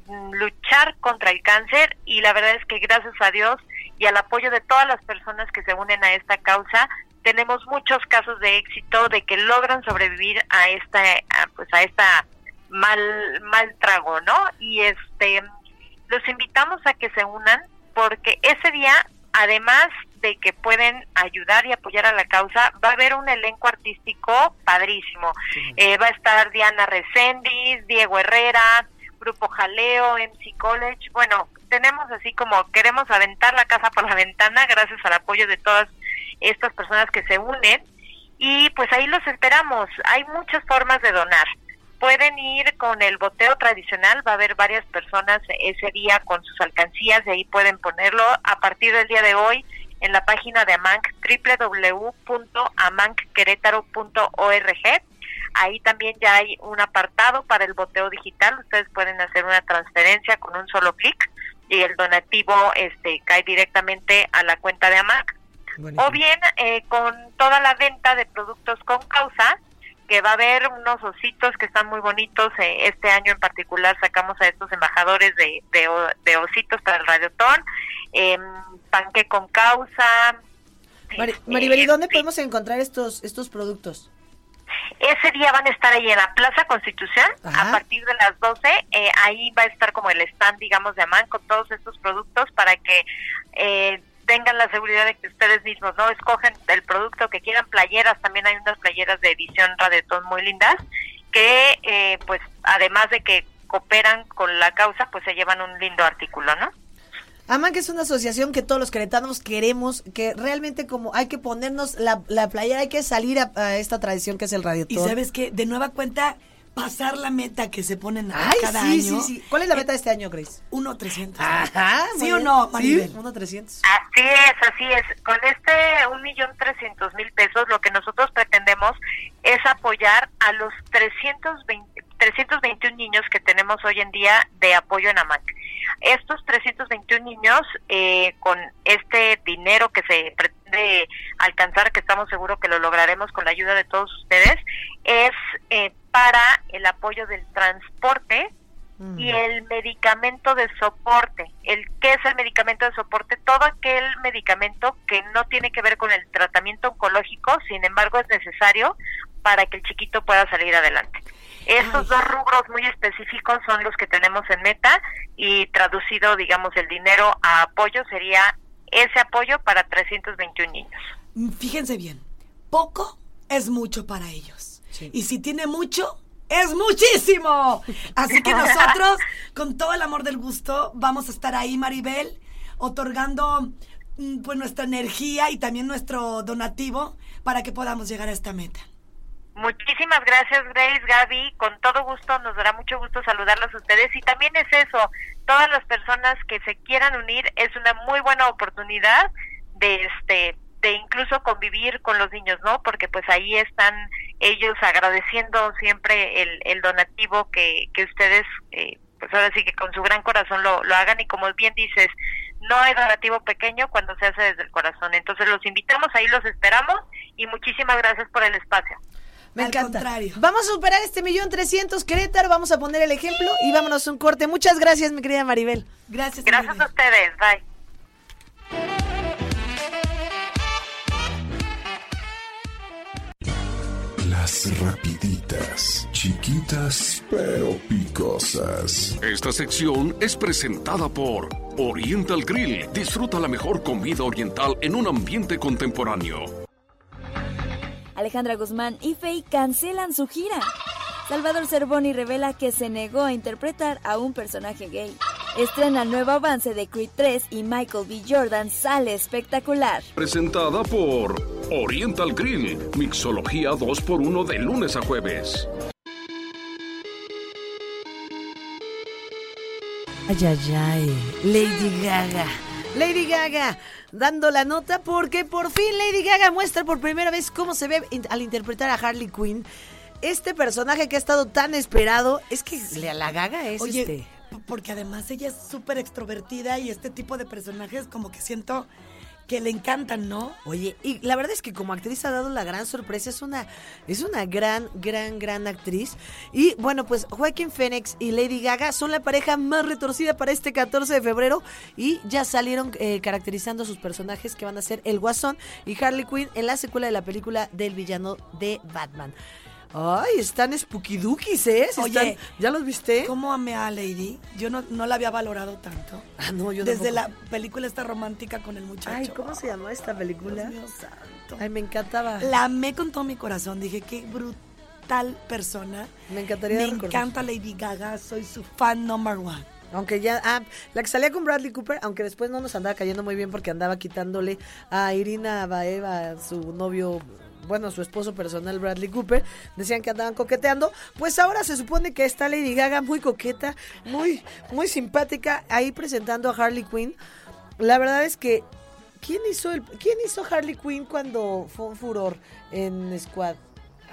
mm, luchar contra el cáncer y la verdad es que gracias a Dios y al apoyo de todas las personas que se unen a esta causa, tenemos muchos casos de éxito de que logran sobrevivir a esta a, pues a esta mal mal trago, ¿no? Y este los invitamos a que se unan porque ese día además de que pueden ayudar y apoyar a la causa, va a haber un elenco artístico padrísimo. Eh, va a estar Diana Reséndiz, Diego Herrera, Grupo Jaleo, MC College. Bueno, tenemos así como queremos aventar la casa por la ventana gracias al apoyo de todas estas personas que se unen y pues ahí los esperamos. Hay muchas formas de donar. Pueden ir con el boteo tradicional, va a haber varias personas ese día con sus alcancías, de ahí pueden ponerlo a partir del día de hoy en la página de Amanc, www.amancquerétaro.org. Ahí también ya hay un apartado para el boteo digital, ustedes pueden hacer una transferencia con un solo clic y el donativo este cae directamente a la cuenta de Amac. O bien eh, con toda la venta de productos con causa, que va a haber unos ositos que están muy bonitos. eh, este año en particular sacamos a estos embajadores de, de, ositos para el Radiotón, eh, panque con causa. Mari- este, Maribel, ¿y dónde podemos encontrar estos, estos productos? Ese día van a estar ahí en la Plaza Constitución Ajá. a partir de las 12. eh, ahí va a estar como el stand, digamos, de AMAN con todos estos productos para que eh, tengan la seguridad de que ustedes mismos no escogen el producto que quieran. Playeras, también hay unas playeras de edición Radetón muy lindas que, eh, pues, además de que cooperan con la causa, pues se llevan un lindo artículo, ¿no? Aman que es una asociación que todos los queretanos queremos, que realmente como hay que ponernos la, la playera, hay que salir a, a esta tradición que es el radio. Y sabes que de nueva cuenta pasar la meta que se ponen a Ay, cada sí, año. sí, sí. ¿Cuál es la meta de este año, Grace? 1.300. Ajá. ¿Sí o no, Sí, Maribel? uno 300. Así es, así es. Con este un millón trescientos mil pesos, lo que nosotros pretendemos es apoyar a los 320, 321 niños que tenemos hoy en día de apoyo en AMAC. Estos 321 niños, eh, con este dinero que se pretende alcanzar, que estamos seguros que lo lograremos con la ayuda de todos ustedes, es eh, para el apoyo del transporte y el medicamento de soporte. El ¿Qué es el medicamento de soporte? Todo aquel medicamento que no tiene que ver con el tratamiento oncológico, sin embargo es necesario para que el chiquito pueda salir adelante. Estos dos rubros muy específicos son los que tenemos en meta y traducido, digamos, el dinero a apoyo sería ese apoyo para 321 niños. Mm, Fíjense bien, poco es mucho para ellos. Y si tiene mucho, es muchísimo. Así que nosotros, con todo el amor del gusto, vamos a estar ahí, Maribel, otorgando mm, pues nuestra energía y también nuestro donativo para que podamos llegar a esta meta. Muchísimas gracias, Grace, Gaby. Con todo gusto, nos dará mucho gusto saludarlos a ustedes. Y también es eso, todas las personas que se quieran unir, es una muy buena oportunidad de este de incluso convivir con los niños, ¿no? Porque pues ahí están ellos agradeciendo siempre el, el donativo que, que ustedes, eh, pues ahora sí que con su gran corazón lo, lo hagan y como bien dices, no hay donativo pequeño cuando se hace desde el corazón. Entonces los invitamos, ahí los esperamos y muchísimas gracias por el espacio. Me Al encanta. contrario. Vamos a superar este millón trescientos Querétaro, vamos a poner el ejemplo y vámonos a un corte. Muchas gracias, mi querida Maribel. Gracias. Gracias a ustedes, bye. Las rapiditas, chiquitas pero picosas. Esta sección es presentada por Oriental Grill. Disfruta la mejor comida oriental en un ambiente contemporáneo. Alejandra Guzmán y Faye cancelan su gira. Salvador Cervoni revela que se negó a interpretar a un personaje gay. Estrena el nuevo avance de Creed 3 y Michael B. Jordan sale espectacular. Presentada por Oriental Grill. Mixología 2x1 de lunes a jueves. Ay, ay, ay. Lady Gaga. Lady Gaga dando la nota porque por fin Lady Gaga muestra por primera vez cómo se ve al interpretar a Harley Quinn. Este personaje que ha estado tan esperado es que la, la Gaga es Oye, este. Porque además ella es súper extrovertida y este tipo de personajes como que siento que le encantan, ¿no? Oye, y la verdad es que como actriz ha dado la gran sorpresa, es una, es una gran, gran, gran actriz. Y bueno, pues Joaquín Phoenix y Lady Gaga son la pareja más retorcida para este 14 de febrero y ya salieron eh, caracterizando a sus personajes que van a ser el Guasón y Harley Quinn en la secuela de la película del villano de Batman. Ay, están spookydukis, ¿eh? Sí Oye, están- ¿ya los viste? ¿Cómo amé a Lady? Yo no, no la había valorado tanto. Ah, no, yo Desde tampoco. la película esta romántica con el muchacho. Ay, ¿cómo se llamó esta película? Dios mío santo. Ay, me encantaba. La amé con todo mi corazón. Dije, qué brutal persona. Me encantaría Me recordar. encanta Lady Gaga. Soy su fan number one. Aunque ya, ah, la que salía con Bradley Cooper, aunque después no nos andaba cayendo muy bien porque andaba quitándole a Irina Baeva, su novio bueno, su esposo personal Bradley Cooper, decían que andaban coqueteando, pues ahora se supone que está Lady Gaga muy coqueta, muy, muy simpática, ahí presentando a Harley Quinn. La verdad es que, ¿quién hizo, el, ¿quién hizo Harley Quinn cuando fue un furor en Squad?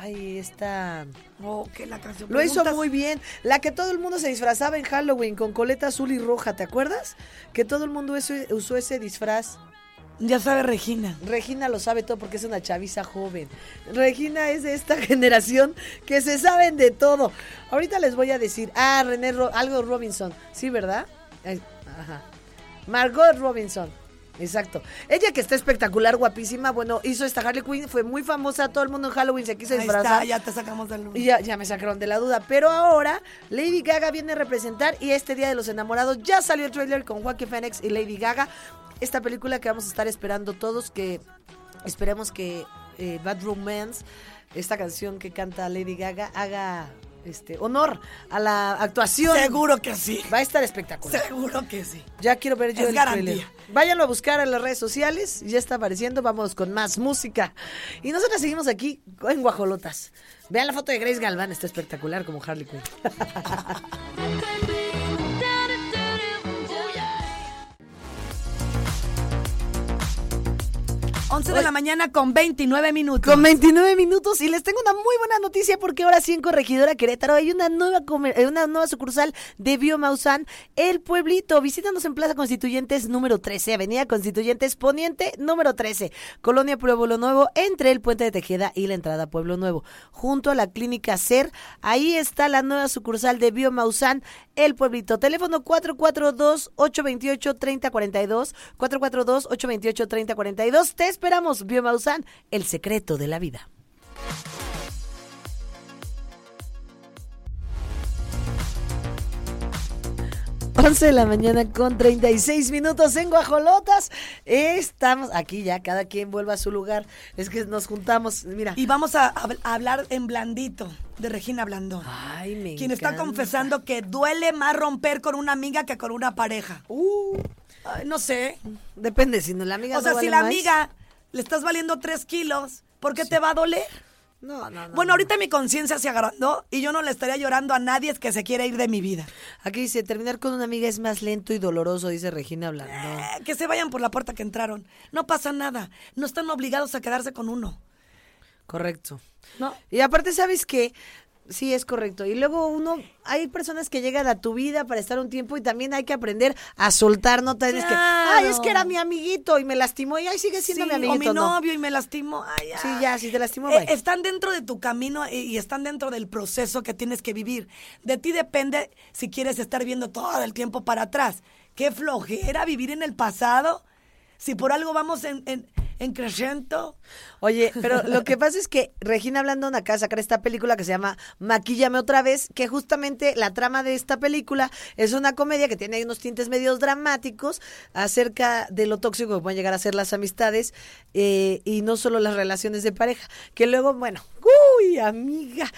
Ahí está. Oh, que la canción. Lo hizo muy bien. La que todo el mundo se disfrazaba en Halloween con coleta azul y roja, ¿te acuerdas? Que todo el mundo eso- usó ese disfraz. Ya sabe Regina. Regina lo sabe todo porque es una chaviza joven. Regina es de esta generación que se saben de todo. Ahorita les voy a decir, ah, René, Ro- algo Robinson, sí, ¿verdad? Ajá. Margot Robinson. Exacto. Ella que está espectacular, guapísima, bueno, hizo esta Harley Quinn, fue muy famosa, todo el mundo en Halloween se quiso Ahí disfrazar. está, ya te sacamos del Y ya, ya me sacaron de la duda. Pero ahora Lady Gaga viene a representar y este Día de los Enamorados ya salió el trailer con Joaquin Phoenix y Lady Gaga. Esta película que vamos a estar esperando todos, que esperemos que eh, Bad Romance, esta canción que canta Lady Gaga, haga este honor a la actuación. Seguro que sí. Va a estar espectacular. Seguro que sí. Ya quiero ver yo Es el garantía. trailer. Váyanlo a buscar en las redes sociales, ya está apareciendo, vamos con más música. Y nosotros seguimos aquí en Guajolotas. Vean la foto de Grace Galván, está espectacular como Harley Quinn. 11 de la mañana con 29 minutos. Con 29 minutos y les tengo una muy buena noticia porque ahora sí en Corregidora Querétaro hay una nueva eh, una nueva sucursal de Biomausan, El Pueblito. Visítanos en Plaza Constituyentes número 13, Avenida Constituyentes Poniente número 13, Colonia Pueblo Nuevo, entre el Puente de Tejeda y la entrada a Pueblo Nuevo, junto a la Clínica CER. Ahí está la nueva sucursal de Biomausan, El Pueblito. Teléfono 442-828-3042, 442-828-3042. Te esperamos, Biomausan, el secreto de la vida. Once de la mañana con 36 minutos en Guajolotas. Estamos aquí ya, cada quien vuelve a su lugar. Es que nos juntamos, mira. Y vamos a, hablar en blandito de Regina Blandón. Ay, me quien está confesando que duele más romper con una amiga que con una pareja. Uh, Ay, no sé. depende, si no la amiga O sea, no si la más. amiga le estás valiendo tres kilos, ¿por qué te va a doler? No, no, no. Bueno, ahorita mi conciencia se agrandó y yo no le estaría llorando a nadie que se quiere ir de mi vida. Aquí dice, terminar con una amiga es más lento y doloroso, dice Regina Blandón. Eh, que se vayan por la puerta que entraron. No pasa nada. No están obligados a quedarse con uno. Correcto. ¿No? Y aparte, ¿sabes qué? Sí, es correcto. Y luego uno, hay personas que llegan a tu vida para estar un tiempo y también hay que aprender a soltar, no tienes que, ay, es que era mi amiguito y me lastimó y ay, sigue siendo Sí, mi amiguito. o mi no. novio y me lastimó. Ay, Sí, ya, si te lastimó, Eh, están dentro de tu camino y, y están dentro del proceso que tienes que vivir. De ti depende si quieres estar viendo todo el tiempo para atrás. Qué flojera vivir en el pasado. Si por algo vamos en, en, en creciendo. Oye, pero lo que pasa es que Regina Blandón acaba de sacar esta película que se llama Maquíllame otra vez, que justamente la trama de esta película es una comedia que tiene ahí unos tintes medios dramáticos acerca de lo tóxico que pueden llegar a ser las amistades eh, y no solo las relaciones de pareja, que luego, bueno, uy, amiga,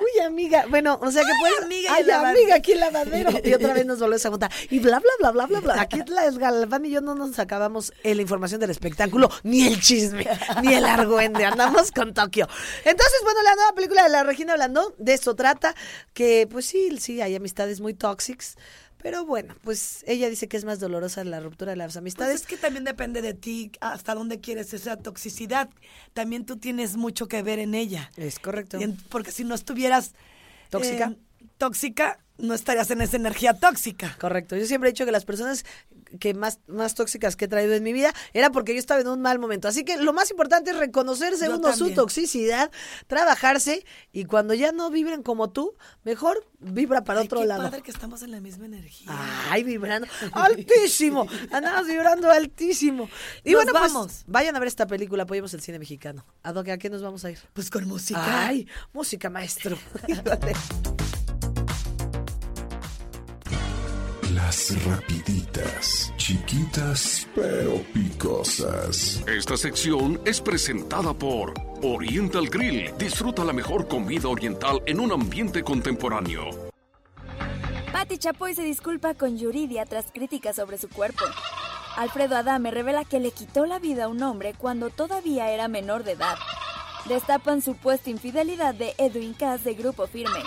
uy, amiga, bueno, o sea que puedes, amiga, ay, el lavadero. amiga, aquí el lavadero, y otra vez nos volvemos a juntar, y bla, bla, bla, bla, bla, bla, aquí la Galván y yo no nos acabamos eh, la información del espectáculo, ni el chisme, ni el argüende, andamos con Tokio. Entonces, bueno, la nueva película de la Regina Blandón, de esto trata, que pues sí, sí, hay amistades muy tóxicas, pero bueno, pues ella dice que es más dolorosa la ruptura de las Pues amistades. es que también depende de ti hasta dónde quieres esa toxicidad. También tú tienes mucho que ver en ella. Es correcto. En- Porque si no estuvieras Tóxica. eh, tóxica, no estarías en esa energía tóxica. Correcto. Yo siempre he dicho que las personas que más, más tóxicas que he traído en mi vida era porque yo estaba en un mal momento. Así que lo más importante es reconocerse Yo uno su toxicidad, trabajarse y cuando ya no vibren como tú, mejor vibra para Ay, otro qué lado. padre que estamos en la misma energía. Ay, vibrando altísimo. Andamos vibrando altísimo. Y Nos bueno, pues, vamos. vayan a ver esta película, apoyemos el cine mexicano. ¿A dónde- a qué nos vamos a ir? Pues con música. Ay, música maestro. Las rapiditas, chiquitas pero picosas. Esta sección es presentada por Oriental Grill. Disfruta la mejor comida oriental en un ambiente contemporáneo. Patti Chapoy se disculpa con Yuridia tras críticas sobre su cuerpo. Alfredo Adame revela que le quitó la vida a un hombre cuando todavía era menor de edad. Destapan supuesta infidelidad de Edwin Cass de Grupo Firme.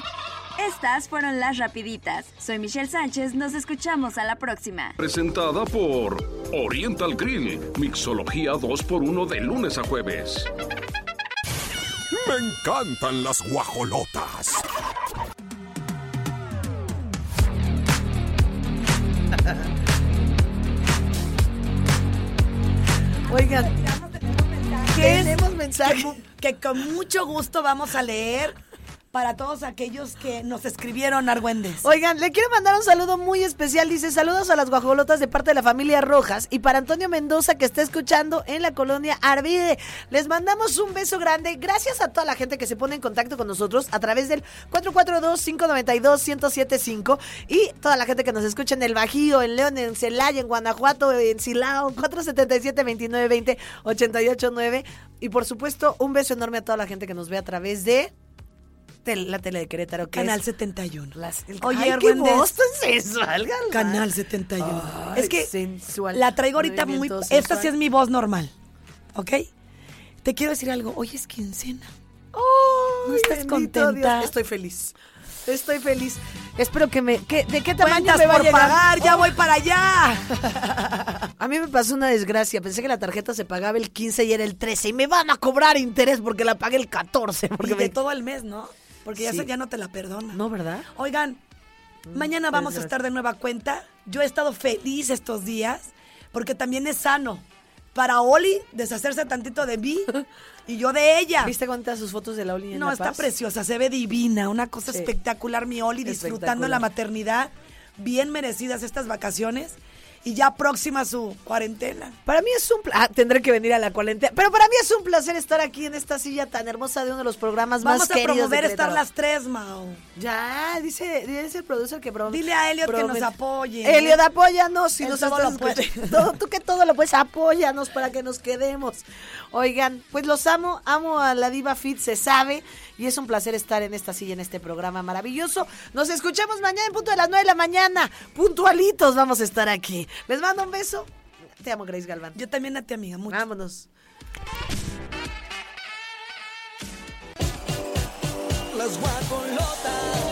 Estas fueron las rapiditas. Soy Michelle Sánchez, nos escuchamos a la próxima. Presentada por Oriental Grill, mixología 2x1 de lunes a jueves. Me encantan las guajolotas. Oigan, ¿Qué tenemos mensaje. Que con mucho gusto vamos a leer para todos aquellos que nos escribieron Argüendes. Oigan, le quiero mandar un saludo muy especial. Dice, saludos a las guajolotas de parte de la familia Rojas y para Antonio Mendoza que está escuchando en la colonia Arvide. Les mandamos un beso grande. Gracias a toda la gente que se pone en contacto con nosotros a través del 442-592-1075 y toda la gente que nos escucha en el Bajío, en León, en Celaya, en Guanajuato, en Silao, 477-2920-889. Y por supuesto, un beso enorme a toda la gente que nos ve a través de tel- la tele de Querétaro. Que Canal es 71. las- el- Oye, Ay, qué voz tan sensual. Canal 71. Ay, es que sensual. la traigo ahorita muy... Esta sí es mi voz normal. ¿Ok? Te quiero decir algo. Hoy es quincena. ¿No estás contenta? Dios, Estoy feliz. Estoy feliz. Espero que me... que- ¿De qué tamaño me va a por llegar? pagar. Ya voy para allá. A mí me pasó una desgracia. Pensé que la tarjeta se pagaba el 15 y era el 13. Y me van a cobrar interés porque la pagué el 14. Porque Porque de me... todo el mes, ¿no? Porque ya, Sí. se- ya no te la perdona. No, ¿verdad? Oigan, mañana vamos a estar de nueva cuenta. Yo he estado feliz estos días porque también es sano para Oli deshacerse tantito de mí y yo de ella. ¿Viste cuántas sus fotos de la Oli en No, La está Paz? preciosa, se ve divina, una cosa Sí. espectacular, mi Oli, disfrutando la maternidad, bien merecidas estas vacaciones y ya próxima su cuarentena. Para mí es un pla- ah, tendré que venir a la cuarentena, pero para mí es un placer estar aquí en esta silla tan hermosa de uno de los programas Vamos más a queridos de promover estar las tres, Mao. Ya, dice, dice el producer que promueve. Dile a Elliot que nos apoye. Elliot, apóyanos si nos todo estás lo puede. escuchando. Todo- tú que todo lo puedes, apóyanos para que nos quedemos. Oigan, pues los amo, amo a la Diva Fit, se sabe, y es un placer estar en esta silla, en este programa maravilloso. Nos escuchamos mañana en punto de las 9 de la mañana. Puntualitos vamos a estar aquí. Les mando un beso. Te amo, Grace Galván. Yo también a ti, amiga, mucho. Vámonos. Las guajolotas.